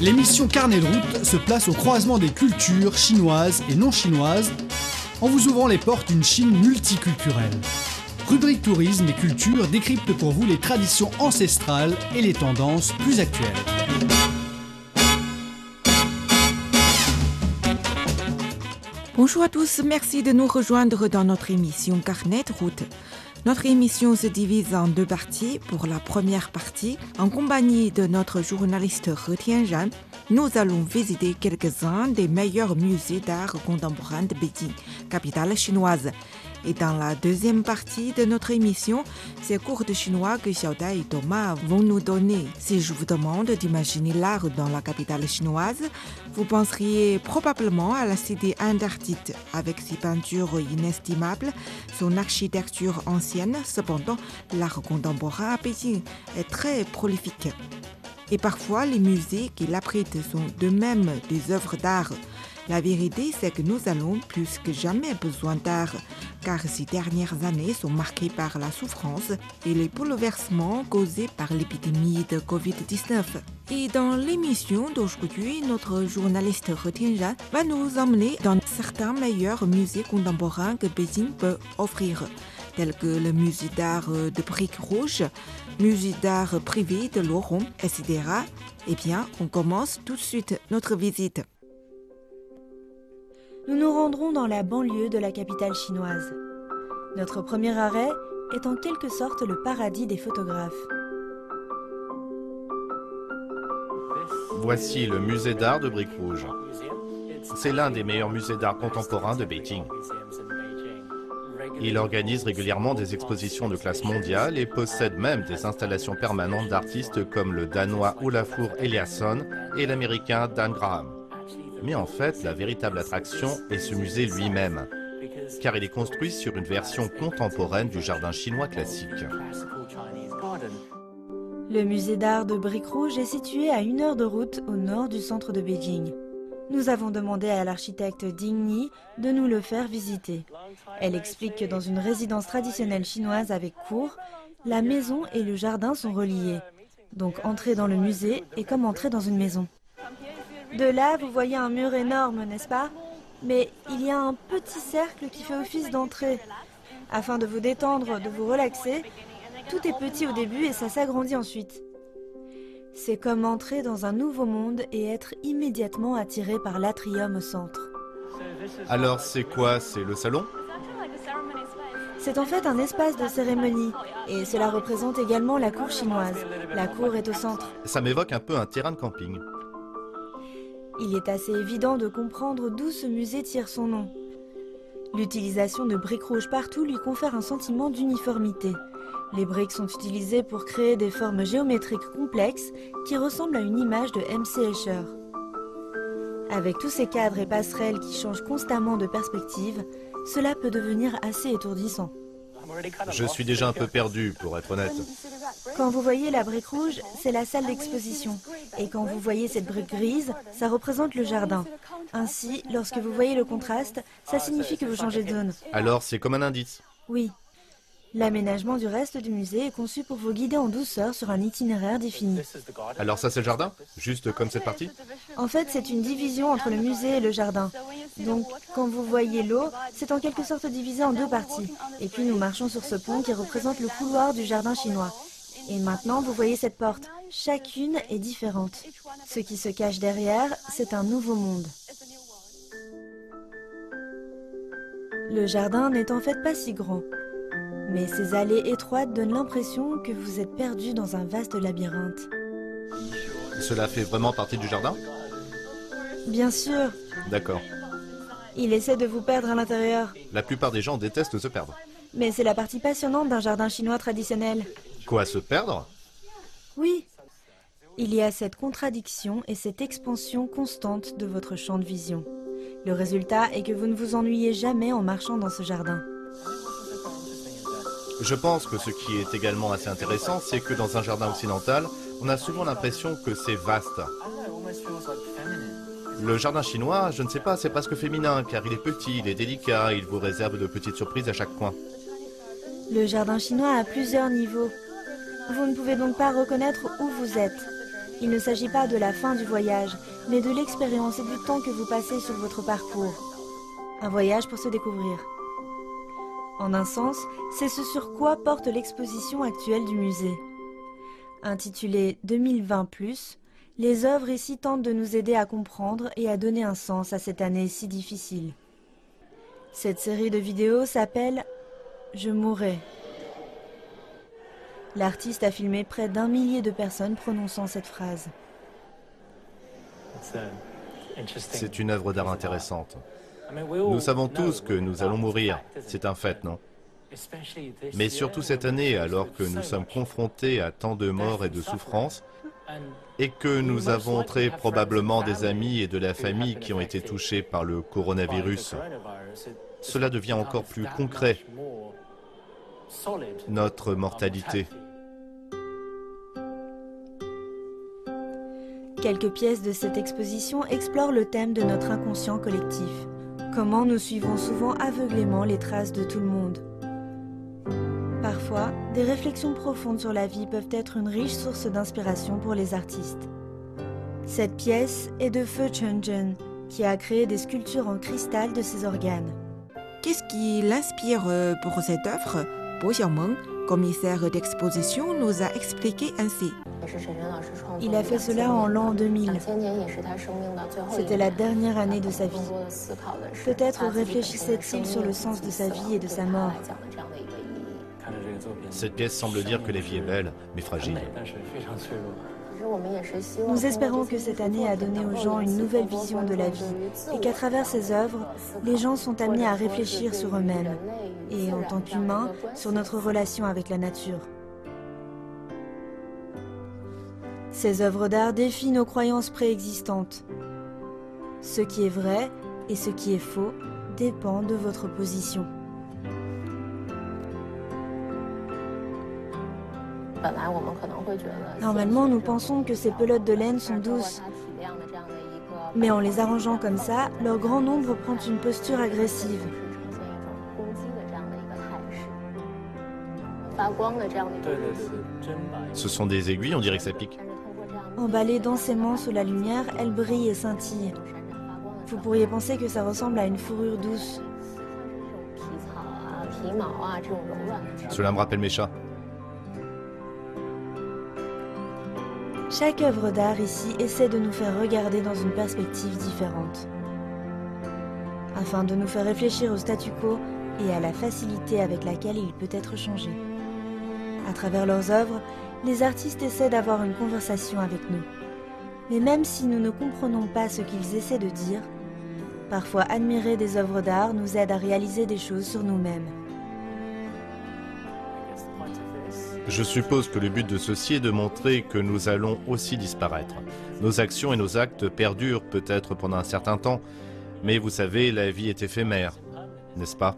L'émission Carnet de route se place au croisement des cultures chinoises et non chinoises en vous ouvrant les portes d'une Chine multiculturelle. Rubrique Tourisme et Culture décrypte pour vous les traditions ancestrales et les tendances plus actuelles. Bonjour à tous, merci de nous rejoindre dans notre émission Carnet de route. Notre émission se divise en deux parties. Pour la première partie, en compagnie de notre journaliste He Tianjan, nous allons visiter quelques-uns des meilleurs musées d'art contemporain de Beijing, capitale chinoise. Et dans la deuxième partie de notre émission, c'est cours de chinois que Xiaodai et Thomas vont nous donner. Si je vous demande d'imaginer l'art dans la capitale chinoise, vous penseriez probablement à la cité Antarctique avec ses peintures inestimables, son architecture ancienne. Cependant, l'art contemporain à Beijing est très prolifique. Et parfois, les musées qui l'abritent sont d'eux-mêmes des œuvres d'art. La vérité, c'est que nous avons plus que jamais besoin d'art, car ces dernières années sont marquées par la souffrance et les bouleversements causés par l'épidémie de Covid-19. Et dans l'émission d'aujourd'hui, notre journaliste He Tianjan va nous emmener dans certains meilleurs musées contemporains que Beijing peut offrir, tels que le musée d'art de Briques Rouges, musée d'art privé de Laurent, etc. Eh bien, on commence tout de suite notre visite. Nous nous rendrons dans la banlieue de la capitale chinoise. Notre premier arrêt est en quelque sorte le paradis des photographes. Voici le musée d'art de Briques Rouges. C'est l'un des meilleurs musées d'art contemporain de Beijing. Il organise régulièrement des expositions de classe mondiale et possède même des installations permanentes d'artistes comme le danois Olafur Eliasson et l'américain Dan Graham. Mais en fait, la véritable attraction est ce musée lui-même, car il est construit sur une version contemporaine du jardin chinois classique. Le musée d'art de Briques Rouges est situé à une heure de route au nord du centre de Beijing. Nous avons demandé à l'architecte Ding Ni de nous le faire visiter. Elle explique que dans une résidence traditionnelle chinoise avec cour, la maison et le jardin sont reliés. Donc entrer dans le musée est comme entrer dans une maison. De là, vous voyez un mur énorme, n'est-ce pas? Mais il y a un petit cercle qui fait office d'entrée. Afin de vous détendre, de vous relaxer, tout est petit au début et ça s'agrandit ensuite. C'est comme entrer dans un nouveau monde et être immédiatement attiré par l'atrium au centre. Alors c'est quoi? C'est le salon? C'est en fait un espace de cérémonie et cela représente également la cour chinoise. La cour est au centre. Ça m'évoque un peu un terrain de camping. Il est assez évident de comprendre d'où ce musée tire son nom. L'utilisation de briques rouges partout lui confère un sentiment d'uniformité. Les briques sont utilisées pour créer des formes géométriques complexes qui ressemblent à une image de M.C. Escher. Avec tous ces cadres et passerelles qui changent constamment de perspective, cela peut devenir assez étourdissant. Je suis déjà un peu perdu, pour être honnête. Quand vous voyez la brique rouge, c'est la salle d'exposition. Et quand vous voyez cette brique grise, ça représente le jardin. Ainsi, lorsque vous voyez le contraste, ça signifie que vous changez de zone. Alors c'est comme un indice Oui. L'aménagement du reste du musée est conçu pour vous guider en douceur sur un itinéraire défini. Alors ça c'est le jardin? Juste comme cette partie? En fait, c'est une division entre le musée et le jardin. Donc, quand vous voyez l'eau, c'est en quelque sorte divisé en deux parties. Et puis nous marchons sur ce pont qui représente le couloir du jardin chinois. Et maintenant, vous voyez cette porte. Chacune est différente. Ce qui se cache derrière, c'est un nouveau monde. Le jardin n'est en fait pas si grand. Mais ces allées étroites donnent l'impression que vous êtes perdu dans un vaste labyrinthe. Cela fait vraiment partie du jardin? Bien sûr, D'accord. il essaie de vous perdre à l'intérieur. La plupart des gens détestent se perdre. Mais c'est la partie passionnante d'un jardin chinois traditionnel. Quoi, se perdre? Oui. Il y a cette contradiction et cette expansion constante de votre champ de vision. Le résultat est que vous ne vous ennuyez jamais en marchant dans ce jardin. Je pense que ce qui est également assez intéressant, c'est que dans un jardin occidental, on a souvent l'impression que c'est vaste. Le jardin chinois, je ne sais pas, c'est presque féminin, car il est petit, il est délicat, il vous réserve de petites surprises à chaque coin. Le jardin chinois a plusieurs niveaux. Vous ne pouvez donc pas reconnaître où vous êtes. Il ne s'agit pas de la fin du voyage, mais de l'expérience et du temps que vous passez sur votre parcours. Un voyage pour se découvrir. En un sens, c'est ce sur quoi porte l'exposition actuelle du musée. Intitulée 2020 ⁇ les œuvres ici tentent de nous aider à comprendre et à donner un sens à cette année si difficile. Cette série de vidéos s'appelle Je mourrai. L'artiste a filmé près d'un millier de personnes prononçant cette phrase. C'est une œuvre d'art intéressante. Nous savons tous que nous allons mourir, c'est un fait, non? Mais surtout cette année, alors que nous sommes confrontés à tant de morts et de souffrances, et que nous avons très probablement des amis et de la famille qui ont été touchés par le coronavirus, cela devient encore plus concret, notre mortalité. Quelques pièces de cette exposition explorent le thème de notre inconscient collectif. Comment nous suivons souvent aveuglément les traces de tout le monde. Parfois, des réflexions profondes sur la vie peuvent être une riche source d'inspiration pour les artistes. Cette pièce est de Feu Chunjun, qui a créé des sculptures en cristal de ses organes. Qu'est-ce qui l'inspire euh, pour cette œuvre? Bo Xiaomeng, commissaire d'exposition, nous a expliqué ainsi. Il a fait cela en l'an 2000. C'était la dernière année de sa vie. Peut-être réfléchissait-il sur le sens de sa vie et de sa mort. Cette pièce semble dire que la vie est belle, mais fragile. Nous espérons que cette année a donné aux gens une nouvelle vision de la vie et qu'à travers ces œuvres, les gens sont amenés à réfléchir sur eux-mêmes et, en tant qu'humains, sur notre relation avec la nature. Ces œuvres d'art défient nos croyances préexistantes. Ce qui est vrai et ce qui est faux dépend de votre position. Normalement, nous pensons que ces pelotes de laine sont douces. Mais en les arrangeant comme ça, leur grand nombre prend une posture agressive. Ce sont des aiguilles, on dirait que ça pique. Emballées densément sous la lumière, elles brillent et scintillent. Vous pourriez penser que ça ressemble à une fourrure douce. Cela me rappelle mes chats. Chaque œuvre d'art ici essaie de nous faire regarder dans une perspective différente, afin de nous faire réfléchir au statu quo et à la facilité avec laquelle il peut être changé. À travers leurs œuvres, les artistes essaient d'avoir une conversation avec nous. Mais même si nous ne comprenons pas ce qu'ils essaient de dire, parfois admirer des œuvres d'art nous aide à réaliser des choses sur nous-mêmes. Je suppose que le but de ceci est de montrer que nous allons aussi disparaître. Nos actions et nos actes perdurent peut-être pendant un certain temps, mais vous savez, la vie est éphémère, n'est-ce pas?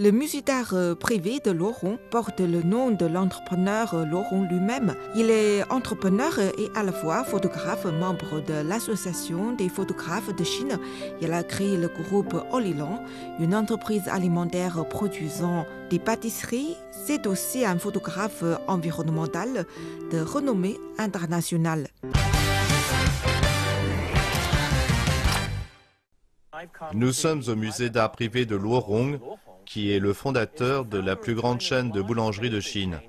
Le musée d'art euh, privé de Laurent porte le nom de l'entrepreneur euh, Laurent lui-même. Il est entrepreneur et à la fois photographe, membre de l'Association des photographes de Chine. Il a créé le groupe Olilan, une entreprise alimentaire produisant des pâtisseries. C'est aussi un photographe environnemental de renommée internationale. Nous sommes au musée d'art privé de Luorong qui est le fondateur de la plus grande chaîne de boulangerie de Chine.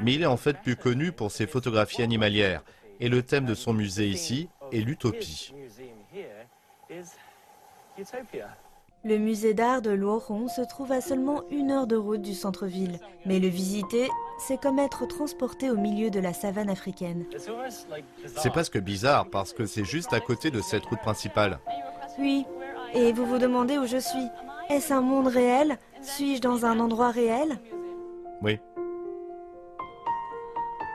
Mais il est en fait plus connu pour ses photographies animalières. Et le thème de son musée ici est l'utopie. Le musée d'art de Luohong se trouve à seulement une heure de route du centre-ville. Mais le visiter, c'est comme être transporté au milieu de la savane africaine. C'est presque bizarre parce que c'est juste à côté de cette route principale. Oui, et vous vous demandez où je suis est-ce un monde réel? Suis-je dans un endroit réel? Oui.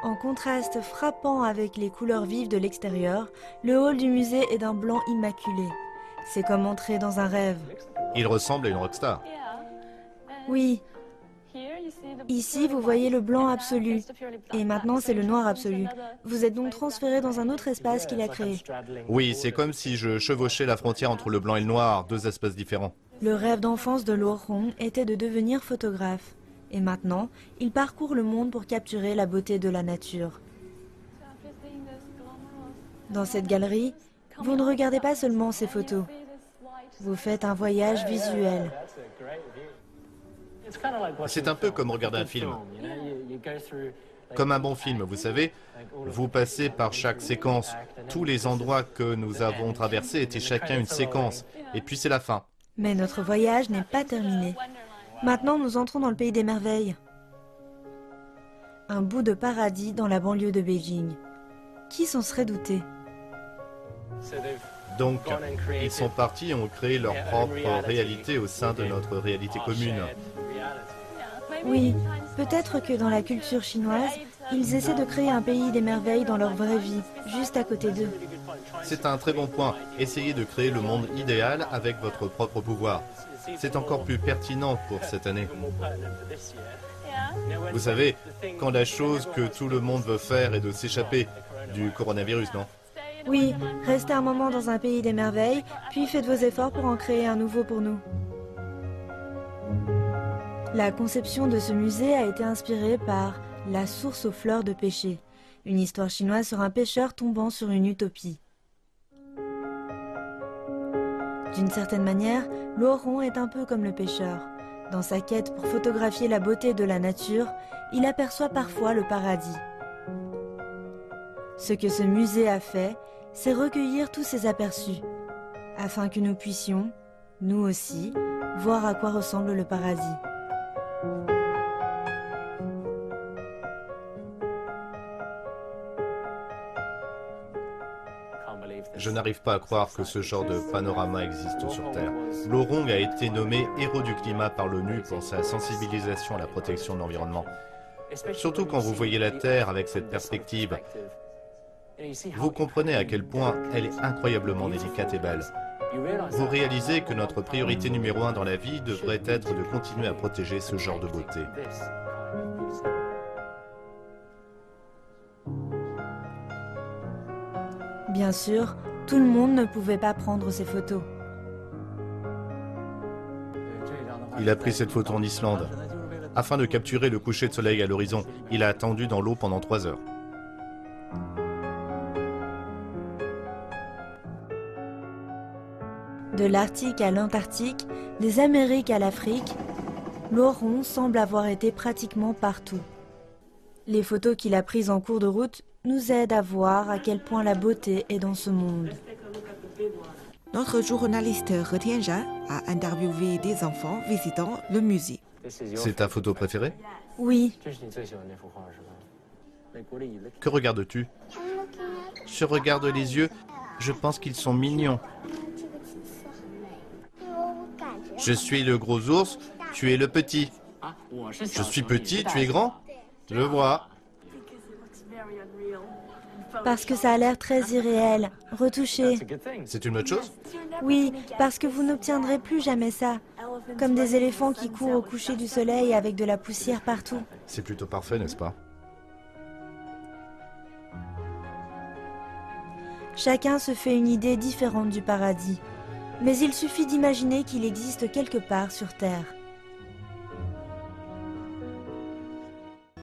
En contraste frappant avec les couleurs vives de l'extérieur, le hall du musée est d'un blanc immaculé. C'est comme entrer dans un rêve. Il ressemble à une rockstar. Oui. Ici, vous voyez le blanc absolu. Et maintenant, c'est le noir absolu. Vous êtes donc transféré dans un autre espace qu'il a créé. Oui, c'est comme si je chevauchais la frontière entre le blanc et le noir, deux espaces différents. Le rêve d'enfance de Laurent était de devenir photographe. Et maintenant, il parcourt le monde pour capturer la beauté de la nature. Dans cette galerie, vous ne regardez pas seulement ces photos. Vous faites un voyage visuel. C'est un peu comme regarder un film. Comme un bon film, vous savez, vous passez par chaque séquence. Tous les endroits que nous avons traversés étaient chacun une séquence. Et puis c'est la fin. Mais notre voyage n'est pas terminé. Maintenant, nous entrons dans le pays des merveilles. Un bout de paradis dans la banlieue de Beijing. Qui s'en serait douté? Donc, ils sont partis et ont créé leur propre réalité au sein de notre réalité commune. Oui, peut-être que dans la culture chinoise, ils essaient de créer un pays des merveilles dans leur vraie vie, juste à côté d'eux. C'est un très bon point. Essayez de créer le monde idéal avec votre propre pouvoir. C'est encore plus pertinent pour cette année. Vous savez, quand la chose que tout le monde veut faire est de s'échapper du coronavirus, non? Oui, restez un moment dans un pays des merveilles, puis faites vos efforts pour en créer un nouveau pour nous. La conception de ce musée a été inspirée par La source aux fleurs de pêcher, une histoire chinoise sur un pêcheur tombant sur une utopie. D'une certaine manière, Laurent est un peu comme le pêcheur. Dans sa quête pour photographier la beauté de la nature, il aperçoit parfois le paradis. Ce que ce musée a fait, c'est recueillir tous ces aperçus, afin que nous puissions, nous aussi, voir à quoi ressemble le paradis. Je n'arrive pas à croire que ce genre de panorama existe sur Terre. Lorong a été nommé héros du climat par l'ONU pour sa sensibilisation à la protection de l'environnement. Surtout quand vous voyez la Terre avec cette perspective. Vous comprenez à quel point elle est incroyablement délicate et belle. Vous réalisez que notre priorité numéro un dans la vie devrait être de continuer à protéger ce genre de beauté. Bien sûr, tout le monde ne pouvait pas prendre ces photos. Il a pris cette photo en Islande. Afin de capturer le coucher de soleil à l'horizon, il a attendu dans l'eau pendant trois heures. De l'Arctique à l'Antarctique, des Amériques à l'Afrique, Laurent semble avoir été pratiquement partout. Les photos qu'il a prises en cours de route nous aident à voir à quel point la beauté est dans ce monde. Notre journaliste He Tianzhan a interviewé des enfants visitant le musée. C'est ta photo préférée? Oui, Que regardes-tu? Je regarde les yeux, je pense qu'ils sont mignons. Je suis le gros ours, tu es le petit. Je suis petit, tu es grand Je vois. Parce que ça a l'air très irréel, retouché. C'est une bonne chose? Oui, parce que vous n'obtiendrez plus jamais ça. Comme des éléphants qui courent au coucher du soleil avec de la poussière partout. C'est plutôt parfait, n'est-ce pas? Chacun se fait une idée différente du paradis. Mais il suffit d'imaginer qu'il existe quelque part sur Terre.